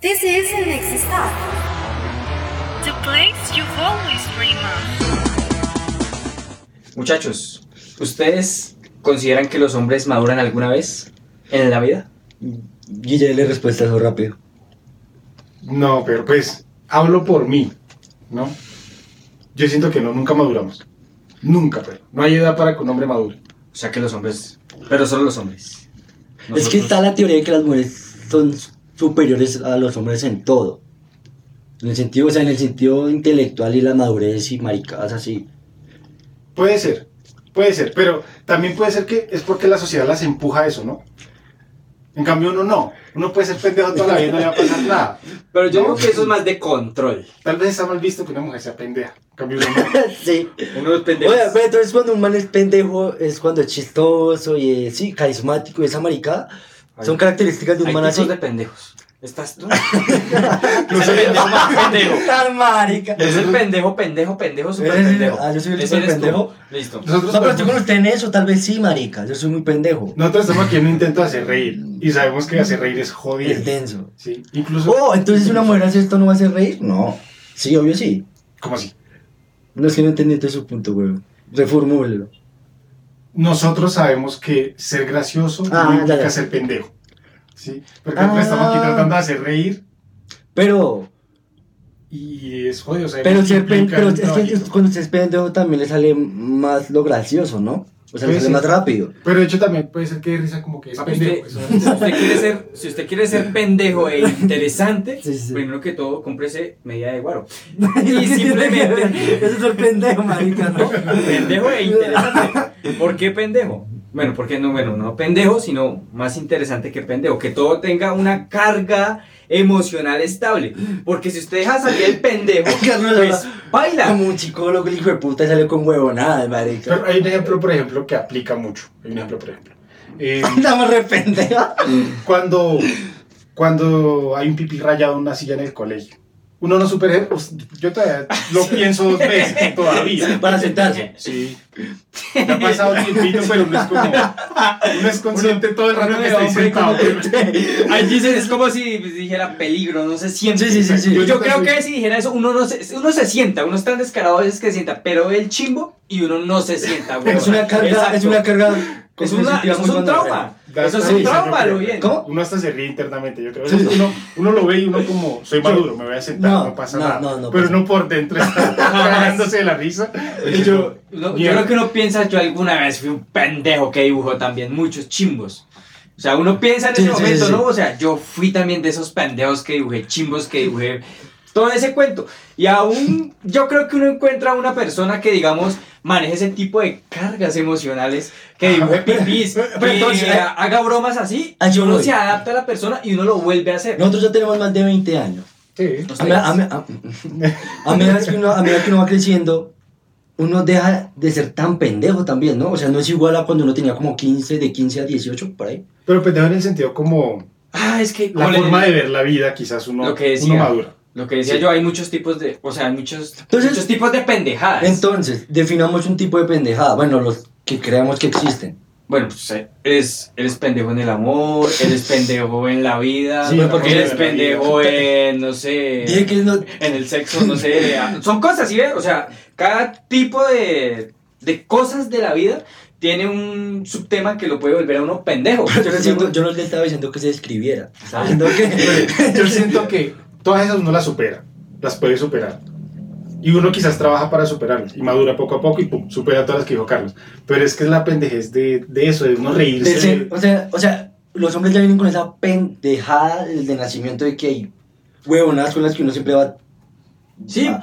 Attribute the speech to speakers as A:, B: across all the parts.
A: This is the next stop.
B: The place you've always dreamed of.
C: Muchachos, ¿ustedes consideran que los hombres maduran alguna vez en la vida?
D: Guille, le respuesta eso rápido.
E: No, pero pues, hablo por mí, ¿no? Yo siento que no, nunca maduramos. Nunca, pero. No hay edad para que un hombre madure.
C: O sea que los hombres, pero solo los hombres.
D: Es que está la teoría de que las mujeres son superiores a los hombres en todo. En el sentido, o sea, en el sentido intelectual y la madurez y maricadas así.
E: Puede ser, puede ser, pero también puede ser que es porque la sociedad las empuja a eso, ¿no? En cambio uno no. Uno puede ser pendejo toda la vida y no le va a pasar nada.
C: Pero yo
E: No.
C: creo que eso es más de control.
E: Tal vez está mal visto que una mujer sea pendeja. En cambio uno no.
D: sí.
C: Uno es pendejo.
D: Oye, pero entonces cuando un man es pendejo es cuando es chistoso y es, sí, carismático y esa maricada. Son características de un
C: Hay
D: man así.
C: de pendejos. Estás tú. es el pendejo más pendejo.
D: Tan marica.
C: Es el pendejo, pendejo, pendejo, super
D: Eres-
C: pendejo.
D: ah, yo soy el super pendejo.
C: Listo.
E: Nosotros,
D: No, pero estoy con usted en eso, tal vez sí, marica. Yo soy muy pendejo.
E: nosotros estamos aquí en un intento de hacer reír. Y sabemos que hacer reír es jodido.
D: Es denso.
E: Sí, incluso.
D: Oh, entonces si una mujer hace esto no va a hacer reír. No. Sí, obvio sí.
E: ¿Cómo así?
D: No es que no entendí todo su punto, weón. Reformúlelo.
E: Nosotros sabemos que ser gracioso
D: Ah,
E: no implica
D: ya.
E: ser pendejo. ¿Sí? Porque nosotros estamos aquí
D: Ah.
E: tratando de hacer reír
D: Pero,
E: y es jodido. o sea,
D: pero, ser pen-
E: implica
D: pero
E: un
D: es que
E: trabajito.
D: cuando usted es pendejo también le sale más lo gracioso, ¿no? O sea, le
E: Pues
D: sale más rápido.
E: Pero de hecho también puede ser que de risa como que es pendejo.
C: usted-
E: eso-
C: si, usted quiere ser, si usted quiere ser pendejo e interesante,
D: Sí, sí.
C: primero que todo, cómprese medida de guaro. Y simplemente,
D: Eso es ser pendejo, marica, ¿no?
C: pendejo e interesante. ¿Por qué pendejo? Bueno, porque no, bueno, no pendejo, sino más interesante que pendejo. Que todo tenga una carga emocional estable. Porque si usted deja salir el pendejo, pues baila.
D: Como un psicólogo, el hijo de puta, salió con huevonada, marica.
E: Pero hay un ejemplo, por ejemplo, que aplica mucho. Hay un ejemplo, por ejemplo. Eh,
D: Andamos re pendeja.
E: cuando, cuando hay un pipí rayado en una silla en el colegio. Uno no super... pues, Yo todavía lo pienso dos veces todavía.
D: Para sentarse.
E: Sí. Me ha pasado tiempito, pero uno es como... Uno es consciente todo el rato que
C: hombre
E: sentado.
C: como dicen, es como si dijera peligro, no se siente.
D: Sí, sí, sí, sí.
C: Yo, yo creo que si dijera eso, uno no se, uno se sienta, uno es tan descarado a veces que se sienta, pero ve el chimbo y uno no se sienta, güey.
D: Es una carga,
C: Exacto.
D: es una carga.
C: Es una- eso es un trauma. Eso es un trauma,
E: yo
C: lo bien.
D: ¿Cómo?
E: Uno hasta se ríe internamente, yo creo. Uno, uno lo ve y uno como, soy maduro, me voy a sentar, no,
D: No,
E: pasa
D: no,
E: nada.
D: no, no
E: pero uno por dentro está cagándose de la risa.
C: Yo, no, yo
E: Mierda.
C: creo que uno piensa, yo alguna vez fui un pendejo que dibujó también muchos chimbos. O sea, uno piensa en
D: Sí,
C: ese
D: sí,
C: momento,
D: sí,
C: ¿no?
D: sí.
C: O sea, yo fui también de esos pendejos que dibujé chimbos, que dibujé todo ese cuento. Y aún yo creo que uno encuentra a una persona que, digamos, maneje ese tipo de cargas emocionales, que dibuje pipís,
D: Pero
C: que
D: entonces,
C: ha- haga bromas así,
D: Ah,
C: y uno
D: voy.
C: se adapta a la persona y uno lo vuelve a hacer.
D: Nosotros ya tenemos más de 20 años.
E: Sí.
D: A, me- a, me- a- a medida que uno, a medida que uno va creciendo, uno deja de ser tan pendejo también, ¿no? O sea, no es igual a cuando uno tenía como 15, de 15 a 18, por ahí.
E: Pero pendejo en el sentido como
C: Ah, es que...
E: la
C: le-
E: forma de ver la vida, quizás uno,
C: Lo que decía.
E: uno madura.
C: Lo que decía
E: Sí.
C: yo, hay muchos tipos de... O sea, hay muchos,
D: Entonces-
C: muchos tipos de pendejadas.
D: Entonces, definamos un tipo de pendejada. Bueno, los que creamos que existen.
C: Bueno, pues eh, eres, eres pendejo en el amor, eres pendejo en la vida,
E: Sí,
D: porque
C: eres pendejo en, no sé,
D: Dije que no.
C: en el sexo, no sé. ah, Son cosas, ¿sí ves? O sea, cada tipo de, de cosas de la vida tiene un subtema que lo puede volver a uno pendejo.
D: Yo no, siento- yo no le estaba diciendo que se escribiera. Que.
E: Yo siento que todas esas uno las supera, las puede superar. Y uno quizás trabaja para superarlas y madura poco a poco y pum, supera todas las que dijo Carlos. Pero es que es la pendejez de, de eso, de uno reírse.
D: de ser- o, sea, o sea, los hombres ya vienen con esa pendejada desde nacimiento de que hay huevonadas con las que uno siempre va.
C: Sí.
D: va-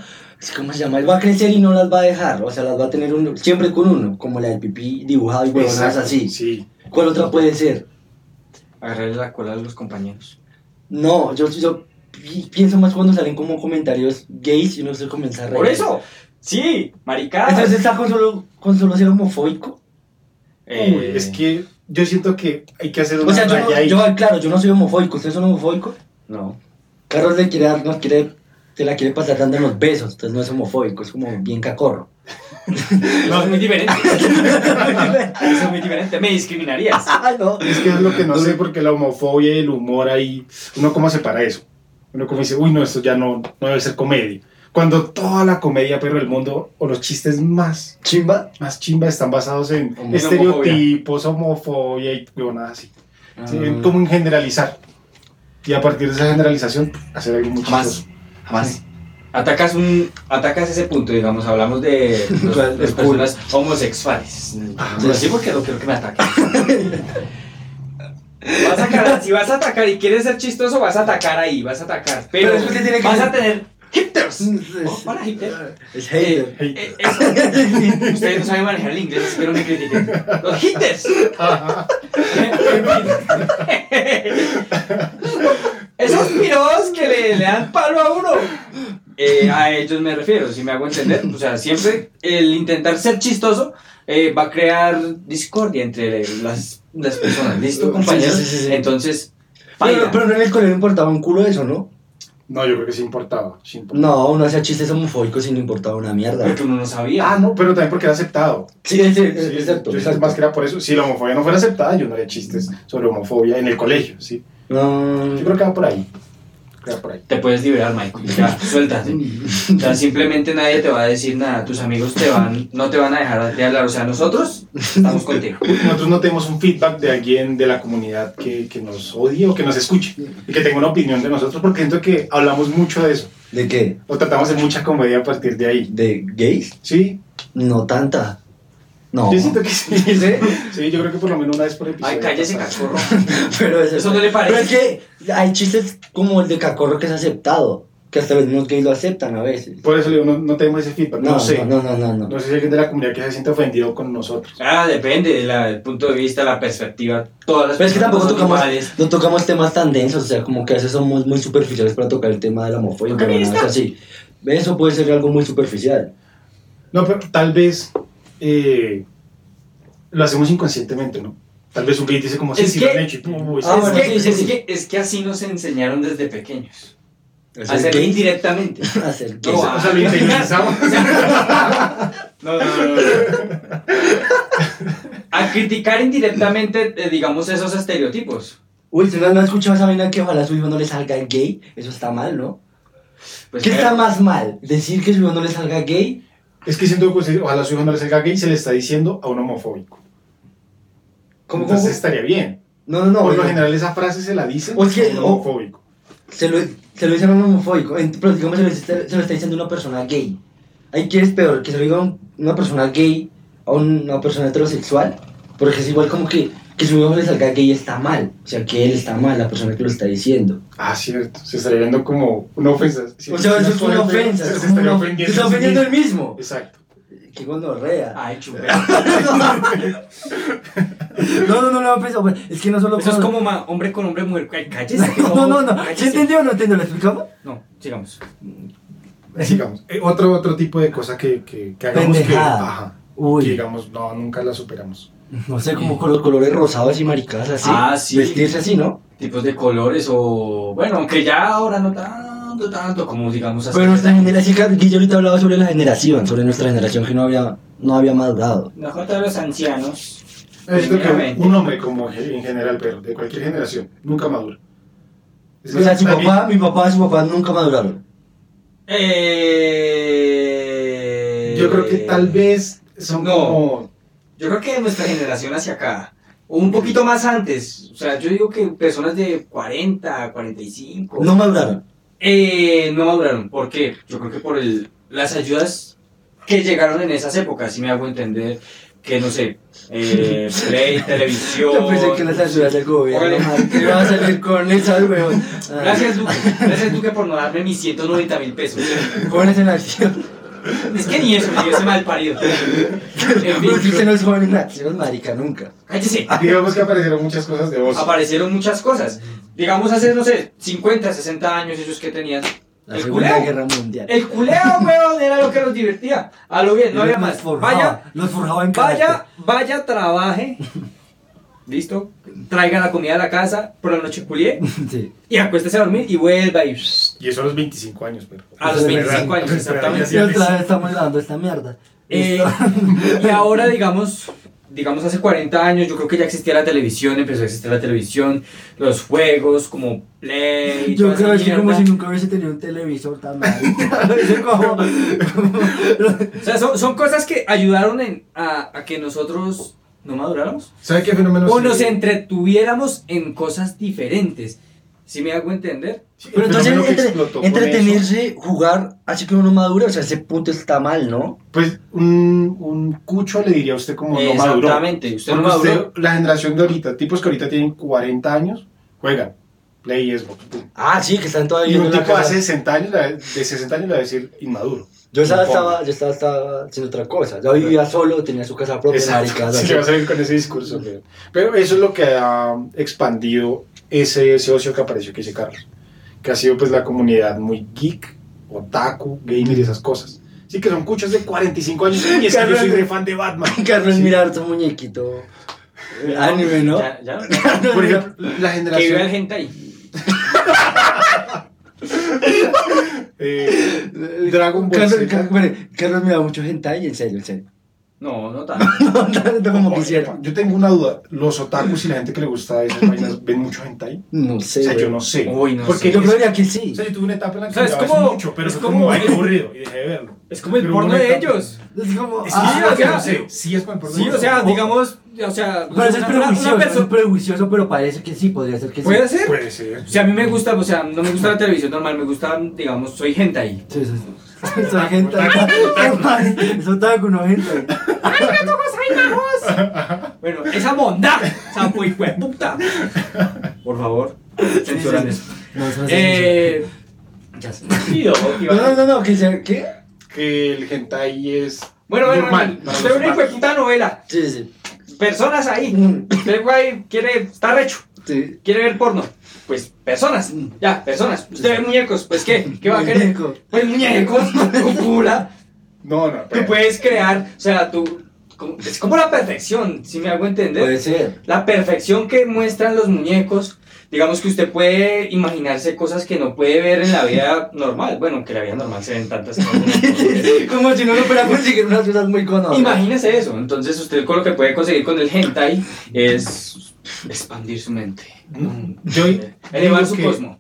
D: ¿Cómo se llama? Él va a crecer y no las va a dejar. O sea, las va a tener uno, siempre con uno, como la del pipí dibujado y huevonadas así.
E: Sí.
D: ¿Cuál otra puede ser?
C: Agarrarle la cola a los compañeros.
D: No, yo, yo pi- pienso más cuando salen como comentarios gays y uno se comienza a reír.
C: Por eso, sí, maricadas.
D: Entonces está con solo, con solo ser homofóbico.
C: Eh,
E: es que yo siento que hay que hacer una
D: O sea, yo, no- yo, claro, yo no soy homofóbico. ¿Ustedes son homofóbicos? No. Carlos le quiere dar, nos quiere, te la quiere pasar dando los besos. Entonces no es homofóbico, es como bien cacorro.
C: No, es muy diferente. Es muy diferente. Me discriminarías.
D: Ah, no.
E: Es que es lo que no sé porque la homofobia y el humor ahí, uno cómo separa eso. Uno como dice, uy, no, esto ya no, no debe ser comedia. Cuando toda la comedia, pero del mundo, o los chistes más,
D: Chimba.
E: más chimba están basados en
C: Homo-
E: estereotipos, homofobia y huevonadas así. Sí, en como en generalizar. Y a partir de esa generalización, hacer algo muy
C: Jamás.
E: chistoso.
C: Jamás. Atacas un atacas ese punto, digamos, hablamos de las personas homosexuales.
E: Ah,
C: sí, porque no quiero que me ataquen. Vas a atacar, si vas a atacar y quieres ser chistoso, vas a atacar ahí, vas a atacar. Pero,
D: Pero es que tiene que
C: vas
D: ser-
C: a tener hitters.
D: Es,
C: Oh, hola, hitter.
D: es hater.
E: Hey.
C: Eh, eso- ustedes no saben manejar el inglés, espero me critiquen. Los hitters.
E: Ajá.
C: Esos piros que le, le dan palo a uno. Eh, a ellos me refiero, si me hago entender. O sea, siempre el intentar ser chistoso eh, va a crear discordia entre las, las personas. ¿Listo, compañeros?
D: sí, sí, sí.
C: Entonces,
D: Pero, pero no en el colegio importaba un culo eso, ¿no?
E: No, yo creo que sí importaba. sí importaba.
D: No, uno hacía chistes homofóbicos y no importaba una mierda.
C: Porque uno no sabía.
E: Ah, no, pero también porque era aceptado.
D: Sí, sí,
E: Sí,
D: exacto.
E: yo
D: exacto.
E: más que era por eso. Si la homofobia no fuera aceptada, yo no haría chistes sobre homofobia en el colegio, ¿sí?
D: No.
E: Yo creo que va por ahí. Por ahí.
C: Te puedes liberar, Michael. Ya, suéltate. O sea, simplemente nadie te va a decir nada. Tus amigos te van, no te van a dejar de hablar. O sea, nosotros estamos contigo.
E: Nosotros no tenemos un feedback de alguien de la comunidad que, que nos odie o que nos escuche y que tenga una opinión de nosotros, porque siento que hablamos mucho de eso.
D: ¿De qué?
E: O tratamos de mucha comedia a partir de ahí.
D: ¿De gays?
E: Sí,
D: No tanta. No.
E: yo siento que sí.
D: ¿Sí?
E: Sí, yo creo que por lo menos una vez por episodio.
C: Ay, cállese,
E: pasa.
C: cachorro.
D: Pero eso,
C: Eso no le parece.
D: Pero es que hay chistes como el de Cacorro que es aceptado. Que hasta los mismos gays lo aceptan a veces.
E: Por eso le digo, no, no tenemos ese feedback. No,
D: No,
E: sé.
D: no, no, no, no.
E: No sé si hay alguien de la comunidad que se siente ofendido con nosotros.
C: Ah, depende del punto de vista, la perspectiva. Todas las
D: Pero es que tampoco
C: son
D: tocamos,
C: iguales.
D: no tocamos temas tan densos, o sea, como que a veces somos muy superficiales para tocar el tema de la homofobia. Pero nada,
C: está.
D: así. Eso puede ser algo muy superficial.
E: No, pero tal vez eh, lo hacemos inconscientemente, ¿no? Tal vez un gay dice como, sí,
C: Es
E: sí
C: que-
E: lo han hecho. y pum.
D: Ah,
C: es,
D: bueno,
C: que,
D: sí, sí,
C: es,
D: sí.
C: Que, es que así nos enseñaron desde pequeños.
D: ¿Hacer
C: indirectamente.
D: Hacer
C: No,
E: o sea, lo interiorizamos.
C: No, no, no, no. A criticar indirectamente, eh, digamos, esos estereotipos.
D: Uy, ¿usted no ha escuchado esa vaina que ojalá su hijo no le salga gay? Eso está mal, ¿no?
C: Pues,
D: ¿Qué está más mal? ¿Decir que su hijo no le salga gay?
E: Es que siento que pues, ojalá su hijo no le salga gay, se le está diciendo a un homofóbico.
D: ¿Cómo,
E: Entonces
D: cómo?
E: estaría bien.
D: No, no, no.
E: Por lo general esa frase se la dice
D: O es que-
E: a un homofóbico.
D: Se lo, se lo dicen a un homofóbico, pero digamos se lo, está- se lo está diciendo una persona gay. Ahí que es peor, que se lo diga un- una persona gay a una persona heterosexual, porque es igual como que, que su hijo le salga gay está mal, o sea que él está mal, la persona que lo está diciendo.
E: Ah, cierto. Se estaría viendo como una ofensa.
D: O sea, eso es una ofensa,
E: Se,
D: es
E: se estaría ofendiendo.
D: se está
E: a
D: ofendiendo él
E: mismo. Exacto.
D: Qué gonorrea.
C: Ay, chupe.
D: No, no, no, no, pues, hombre, es que no solo
C: Eso es
D: con-
C: como ma- hombre con hombre, mujer. Ay, Cállese.
D: No, no, no, ¿se entendió o no entendió? ¿Lo explicamos?
C: No, sigamos.
E: Sigamos. Eh, otro, otro tipo de cosa que, que, que hagamos que,
D: Pendejada.
E: ajá, que
D: Uy,
E: digamos, no, nunca la superamos.
D: No sé, como con los colores rosados y maricadas así.
C: Ah, sí.
D: Vestirse así, ¿no?
C: Tipos de colores o. Bueno, aunque ya ahora no tanto, tanto como digamos hace
D: Pero nuestra generación, Guillo ahorita hablaba sobre la generación, sobre nuestra generación que no había, no había madurado.
C: Nosotros los ancianos.
E: Que
C: Primeramente.
E: un hombre como en general, pero de cualquier generación, nunca madura. Es
D: O sea, su
E: también-
D: papá, mi papá y su papá nunca maduraron.
C: Eh...
E: Yo creo que tal vez son
C: No.
E: como...
C: Yo creo que de nuestra generación hacia acá, o un poquito más antes, o sea, yo digo que personas de 40, 45,
D: No maduraron.
C: eh, no maduraron. ¿Por qué? Yo creo que por el, las ayudas que llegaron en esas épocas, si me hago entender, que no sé, eh, play, televisión.
D: Yo pensé que las ayudas del gobierno, iba a salir con esa, weón. Ah,
C: Gracias Duque, gracias Duque por no darme mis 190 mil pesos.
D: Jóvenes en acción.
C: Es que ni eso, ni ese mal parido. En fin,
D: Porque usted no es joven en acción, marica, nunca.
C: cállese.
E: Digamos que aparecieron muchas cosas de vos.
C: aparecieron muchas cosas. Digamos hace, no sé, 50, 60 años ellos que tenían.
D: La
C: El
D: Segunda
C: culeo.
D: Guerra Mundial.
C: El culeo, weón, era lo que los divertía. A lo bien, no había
D: Los
C: más.
D: forjaba,
C: Vaya,
D: Los forjaba en
C: vaya,
D: carácter.
C: vaya, trabaje. ¿Listo? Traiga la comida a la casa, por la noche culié.
D: Sí.
C: Y acuéstese a dormir y vuelva y...
E: Y eso a los 25 años, pero...
C: A los
D: Eso es
C: 25
E: verdad.
C: años, exactamente.
D: Y otra vez estamos dando esta mierda.
C: Eh, y ahora, digamos, digamos, hace 40 años, yo creo que ya existía la televisión, empezó a existir la televisión, los juegos como Play.
D: Yo creo que como si nunca hubiese tenido un televisor tan mal.
C: O sea, son, son cosas que ayudaron en, a, a que nosotros no maduráramos.
E: ¿Sabe qué fenómeno?
C: O nos entretuviéramos en cosas diferentes. ¿Sí me hago entender?
E: Sí,
D: Pero entonces entre-
E: con
D: entretenerse, jugar, así que uno no madura, o sea, ese punto está mal, ¿no?
E: Pues un, un cucho le diría a usted como no maduró.
C: Exactamente. Usted no maduró.
E: usted, la generación de ahorita, tipos que ahorita tienen 40 años, juegan Play y Xbox.
D: Ah, sí, que están todavía
E: Y un
D: en la
E: tipo
D: casa.
E: hace 60 años, de 60 años le va a decir inmaduro.
D: Yo estaba, yo estaba, estaba haciendo otra cosa. Yo vivía solo, tenía su casa propia,
E: Exacto. Sí,
D: así.
E: le va a salir con ese discurso. pero- Pero eso es lo que ha expandido ese, ese ocio que apareció que dice Carlos. Que ha sido pues la comunidad muy geek, otaku, gamer y esas cosas. Sí, que son cuchos de 45 años. Y es que yo
D: Carlos-
E: soy re fan de Batman.
D: Carlos,
E: Sí.
D: mirar tu muñequito. eh, Anime, ¿no?
C: Ya, ya.
E: Por ejemplo, la
C: Que viva
E: generación.
C: el gente ahí.
E: Eh, Dragon Ball
D: Carlos. Carlos, Carlos me da mucho hentai, en serio, en serio.
C: No, no tanto.
D: No tanto como
E: Oye,
D: quisiera.
E: Yo tengo una duda. ¿Los otakus y la gente que le gusta esas vainas ven mucho hentai?
D: No
E: O
D: sé.
E: sea, yo no sé.
C: Uy, no
E: Porque
C: sé.
D: Yo creo que sí.
E: O sea, yo tuve una etapa en la que
C: O sea, es como-
E: mucho, pero
C: es como-
E: como aburrido y dejé de verlo.
C: Es como el
E: Pero
C: porno de ellos.
D: Es como.
E: Es
C: Ah,
E: sí,
C: o
E: o
C: sea,
E: no sé. Sí, es para el porno.
C: Sí, o sea, digamos, o sea,
D: Pero eso es prejuicioso,
C: persona-
D: prejuicioso, pero parece que sí, podría ser que sí.
C: ¿Puede ser?
E: Puede ser.
C: O sea, a mí me gusta, o sea, no me gusta la televisión normal, me gusta, digamos, soy gente ahí.
D: Sí, sí, sí. Soy gente. Es otaku, no gente.
C: Bueno, esa bondad, esa puta. Por favor, censuran eso.
D: No, eso no es
C: Eh,
D: Ya
C: o-
D: No, no, no, no, que sea, ¿qué?
E: Que el hentai es
C: Bueno, bueno,
E: normal.
C: bueno, usted una
E: humanos.
C: puta novela,
D: Sí, sí.
C: personas ahí,
D: Mm,
C: usted güey quiere, está recho,
D: Sí.
C: quiere ver porno, pues personas, ya, personas, usted ve muñecos, pues qué, ¿qué va a querer? Pues muñecos, cúpula,
E: No, no,
C: tú
E: pero
C: puedes crear, o sea, tú, es como la perfección, si me hago entender.
D: Puede ser.
C: La perfección que muestran los muñecos, digamos que usted puede imaginarse cosas que no puede ver en la vida normal. Bueno, que en la vida normal se ven tantas cosas.
D: Como si no lo fuera a conseguir unas cosas muy conocidas.
C: Imagínese eso. Entonces usted con lo que puede conseguir con el hentai es expandir su mente.
E: Yo
C: Elevar
E: digo
C: su
E: que-
C: cosmo.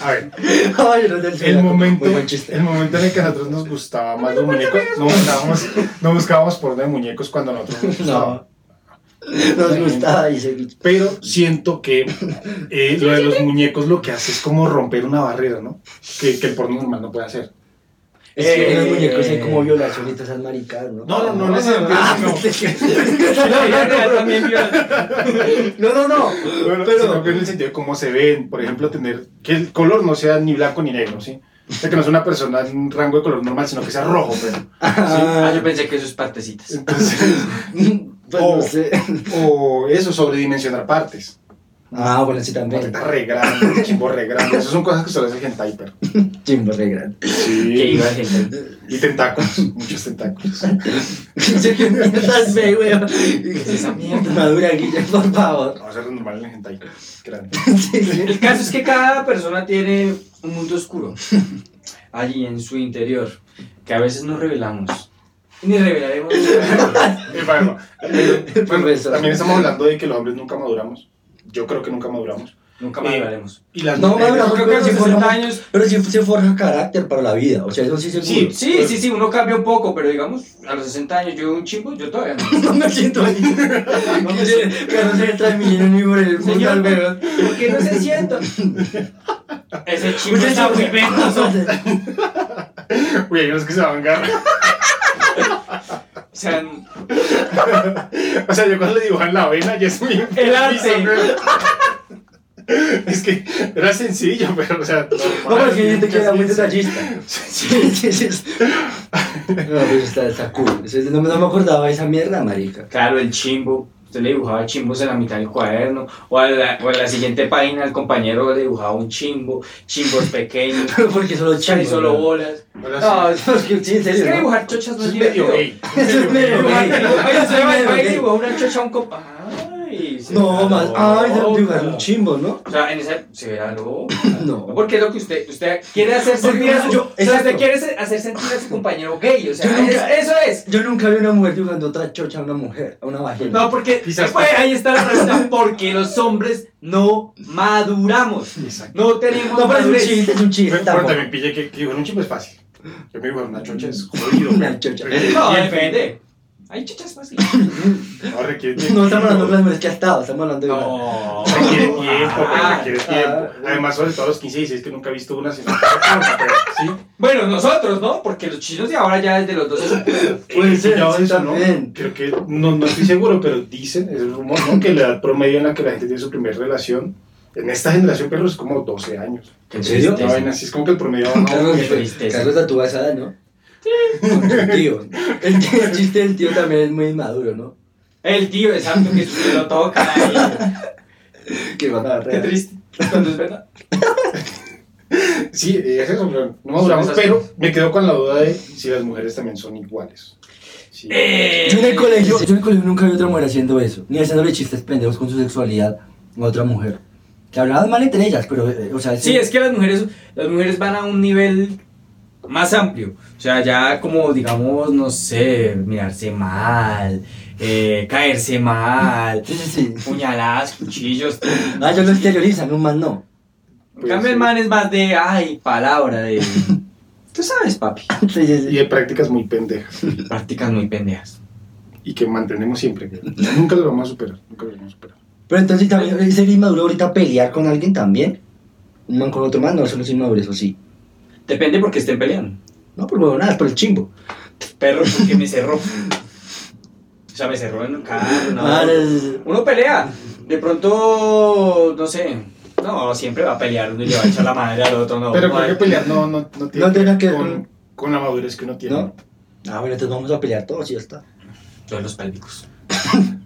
E: A ver,
D: Ay, no, del
E: el
D: cielo.
E: momento, el momento en el que a nosotros nos gustaba más los muñecos, no buscábamos, no buscábamos porno de muñecos cuando a nosotros nos gustaba.
D: No. Nos gustaba y se
E: Pero siento que eh, lo de los muñecos lo que hace es como romper una barrera, ¿no? Que, que el porno normal no puede hacer.
D: Es que en
C: Eh,
D: los muñecos hay como violación y todas esas maricadas, ¿no?
E: No, no, no, no, no,
D: Ah,
E: no.
D: No, no, no.
E: Bueno,
D: Pero-
E: sino que en el sentido de cómo se ven, por ejemplo, tener que el color no sea ni blanco ni negro, ¿sí? O sea, que no es una persona en un rango de color normal, sino que sea rojo, pero.
C: Ah, yo pensé que sus partecitas.
E: Entonces,
D: Pues
E: Oh.
D: no sé.
E: o eso, sobredimensionar partes.
D: Ah, bueno, sí también.
E: teta re grande, chimbo re grande. Esas son cosas que solo hace el hentai, pero.
D: Chimbo re grande.
C: Que
E: Sí.
C: iba.
E: Y tentáculos, muchos tentáculos.
D: Sí, que estás fe, weón.
C: es esa mierda?
D: Madura, Guille, por favor.
E: Vamos a hacer normal en el hentai. Grande.
D: Sí, sí.
C: El caso es que cada persona tiene un mundo oscuro allí en su interior que a veces no revelamos. Ni revelaremos.
E: Eh, bueno, eh, bueno, también estamos hablando de que los hombres nunca maduramos. Yo creo que nunca maduramos.
C: Nunca más
E: Eh,
C: revelaremos.
E: Y las
D: No,
E: mujeres-
D: madura,
C: Yo creo que a los
D: pero si
C: 60
D: forjamos-
C: años.
D: Pero si se forja carácter para la vida, o sea, eso sí seguro.
E: Sí.
C: Sí, sí, sí, uno cambia un poco, pero digamos, a los 60 años yo un chimbo, yo todavía no.
D: No me siento ahí. No me siento. Que no se millón ni por el
C: Señor,
D: weón.
C: ¿Por qué no se sienta? Ese chimbo está muy ventoso.
E: Uy, hay unos que se van a.
C: O sea,
E: O sea, yo cuando le dibujan la vena ya es muy
C: El arte.
E: Es que era sencillo, pero, o sea,
D: No,
E: normal,
D: porque yo te queda muy detallista. Sí, sí, sí. No, pero está, está cool. No, me- no me acordaba de esa mierda, marica.
C: claro, el chimbo. Le dibujaba chimbos en la mitad del cuaderno, o a la, o a la siguiente página el compañero le dibujaba un chimbo, chimbos pequeños,
D: Porque solo
C: chai
D: chicos.
C: solo bolas. No.
D: Es que sí, en
C: es
D: serio.
C: que
D: ¿no?
C: dibujar chochas no es
E: es medio
C: divertido.
E: gay.
D: Es medio.
C: Oye, va y una chocha a un compa. Y se
D: No,
C: verá
D: más. Ay,
C: loca.
D: de dibujar un chimbo, ¿no?
C: O sea, en esa se verá loca.
D: No.
C: Porque es lo que usted, usted quiere hacer sentir a su,
D: yo-
C: o sea,
D: exacto.
C: usted quiere hacer sentir a su compañero gay, o sea,
D: Yo nunca-
C: es- eso es.
D: Yo nunca vi una mujer dibujando otra chocha a una mujer, a una vagina.
C: No, porque
E: Quizás-
C: pues, ahí está la pregunta, porque los hombres no maduramos,
E: Exacto.
C: no tenemos
D: No, pero es un
C: madurez.
D: chiste, es un chiste.
E: Pero, pero
D: tampoco.
E: también pille que, que dibujar un chimbo es fácil. Yo me dibujar una chocha es jodido.
D: Una chocha.
C: No, depende. Hay chichas fáciles.
E: No, requiere
D: No estamos hablando de las mujeres que ha estado, estamos hablando de una.
C: No.
E: Requiere tiempo, pero
C: Ah,
E: requiere tiempo.
D: ah.
E: Además, sobre todo a los 15 y 16 que nunca he visto una sino ¿sí?
C: Bueno, nosotros, ¿no? Porque los chinos de ahora ya desde los 12 son
D: Puede
E: Eh,
D: ser,
E: ya
D: sí,
E: eso, ¿no? Creo que, no, no estoy seguro, pero dicen, es el rumor, ¿no? Que la edad promedio en la que la gente tiene su primera relación, en esta generación, pero es como 12 años.
D: ¿En serio?
E: Vaina así, es como que el promedio va
D: Carlos. Carlos esa edad, ¿no? Con su tío. El, tío- el chiste del tío también es muy inmaduro, ¿no?
C: El tío, exacto, que se lo toca
D: van a
C: Qué triste. Cuando es verdad.
E: Sí, es eso, no maduramos, pero me quedo con la duda de si las mujeres también son iguales. Sí.
C: Eh,
D: Yo en el colegio, yo en el colegio nunca vi otra mujer haciendo eso, ni haciéndole chistes pendejos con su sexualidad a otra mujer. Que hablaban mal entre ellas, pero, eh, o sea,
C: Sí, es que las mujeres, las mujeres van a un nivel más amplio. O sea, ya como, digamos, no sé, mirarse mal, eh, caerse mal,
D: Sí, sí, sí.
C: puñaladas, cuchillos.
D: Ah, ellos lo exteriorizan, un man no.
C: En cambio, el man es más de, ay, palabra, de... Tú sabes, papi.
D: Sí, sí,
E: Y de prácticas muy pendejas.
C: Prácticas muy pendejas.
E: Y que mantenemos siempre. nunca lo vamos a superar. Nunca lo vamos a superar.
D: Pero entonces también sería inmaduro ahorita pelear con alguien también. Un man con otro man, no, eso no es inmaduro, eso sí.
C: Depende porque estén peleando.
D: No, por huevo, nada, es por el chimbo.
C: Perro, porque me cerró. O sea, me cerró en un carro. no.
D: Ah,
C: Uno pelea. De pronto, no sé. No, siempre va a pelear. Uno le va a echar la madre al otro. No,
E: pero creo que pelear no, no, no tiene
D: No que ver
E: con,
D: con-
E: con la madurez que uno tiene.
D: ¿No? Ah, bueno, entonces vamos a pelear todos y ya está.
C: Todos los pélvicos.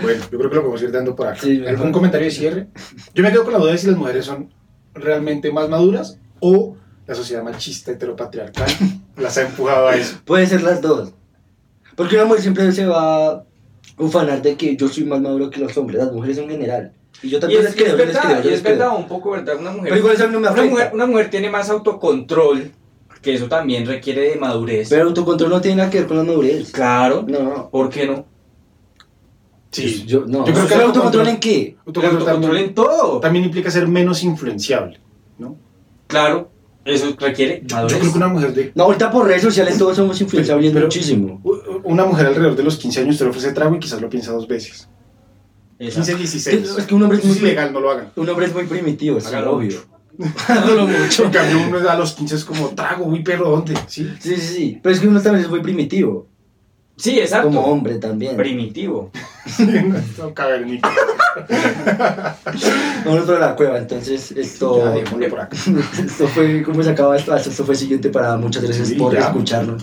E: Bueno, yo creo que lo podemos ir dando por acá.
D: Sí,
E: ¿Algún comentario de cierre? Yo me quedo con la duda de si las mujeres son realmente más maduras o la sociedad machista heteropatriarcal las ha empujado a eso.
D: Puede ser las dos. Porque una mujer siempre se va a ufanar de que yo soy más maduro que los hombres, las mujeres en general. Y yo
C: Y
D: también
C: es,
D: les
C: y es
D: les creo,
C: verdad,
D: yo
C: y
D: les
C: es
D: creo.
C: verdad, un poco verdad. Una mujer,
D: Pero igual eso no me
C: una, mujer, una mujer tiene más autocontrol, que eso también requiere de madurez.
D: Pero autocontrol no tiene nada que ver con la madurez.
C: claro,
D: No.
C: ¿por qué no?
E: Sí,
D: Yo, no.
E: Yo creo que
D: ¿El autocontrol en qué?
C: El
E: autocontrol
C: autocontrol
E: también,
C: en todo.
E: también implica ser menos influenciable, ¿no?
C: Claro, eso requiere
E: Yo
C: madurez.
E: creo que una mujer de
D: No, ahorita por redes sociales todos somos influenciables
E: Pero-
D: muchísimo.
E: una mujer alrededor de los 15 años te le ofrece trago y quizás lo piensa dos veces.
C: Exacto.
E: 15, 16.
D: Es que un hombre es muy-
E: es ilegal, no lo hagan.
D: Un hombre es muy primitivo, es
C: Hágalo
D: obvio. Hágalo mucho.
E: En cambio, uno a los 15 es como trago, uy, perro, ¿dónde? ¿Sí?
D: Sí, sí, sí. Pero es que uno también es muy primitivo.
C: Sí, exacto.
D: Como hombre también.
C: Primitivo.
E: no cabe ni.
D: Vámonos para la cueva, entonces esto.
E: Ya, dejémosle por acá.
D: Esto fue, ¿cómo se acaba esto? Esto fue siguiente para Muchas gracias
E: Sí,
D: por
E: ya.
D: escucharnos.